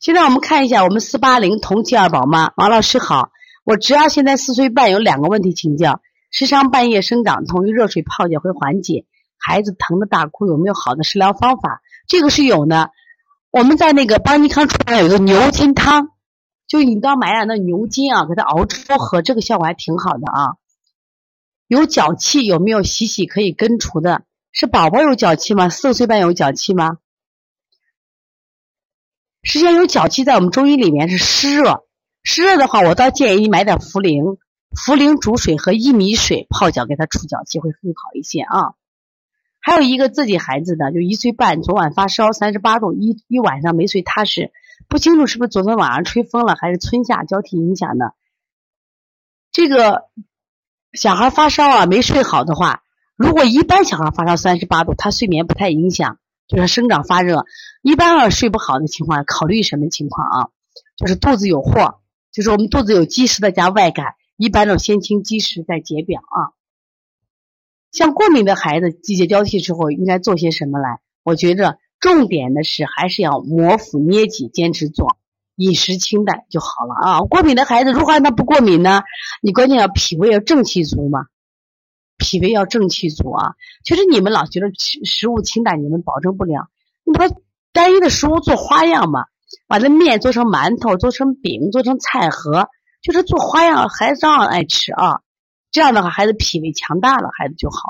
现在我们看一下我们四八零同期二宝妈王老师好，我侄儿现在四岁半，有两个问题请教：时常半夜生长同于热水泡脚会缓解；孩子疼的大哭，有没有好的食疗方法？这个是有的。我们在那个邦尼康出版有一个牛筋汤，就你都要买点那牛筋啊，给它熬粥喝，这个效果还挺好的啊。有脚气有没有洗洗可以根除的？是宝宝有脚气吗？四岁半有脚气吗？实际上有脚气，在我们中医里面是湿热。湿热的话，我倒建议你买点茯苓，茯苓煮水和薏米水泡脚，给他除脚气会更好一些啊。还有一个自己孩子的，就一岁半，昨晚发烧三十八度，一一晚上没睡踏实，不清楚是不是昨天晚上吹风了，还是春夏交替影响的。这个小孩发烧啊，没睡好的话，如果一般小孩发烧三十八度，他睡眠不太影响。就是生长发热，一般要睡不好的情况，考虑什么情况啊？就是肚子有货，就是我们肚子有积食的加外感，一般都先清积食再解表啊。像过敏的孩子，季节交替之后应该做些什么来？我觉着重点的是还是要摩腹捏脊，坚持做，饮食清淡就好了啊。过敏的孩子如何让他不过敏呢？你关键要脾胃要正气足嘛。脾胃要正气足啊！其实你们老觉得食物清淡，你们保证不了。你把单一的食物做花样嘛，把那面做成馒头，做成饼，做成菜盒，就是做花样，孩子照样爱吃啊。这样的话，孩子脾胃强大了，孩子就好。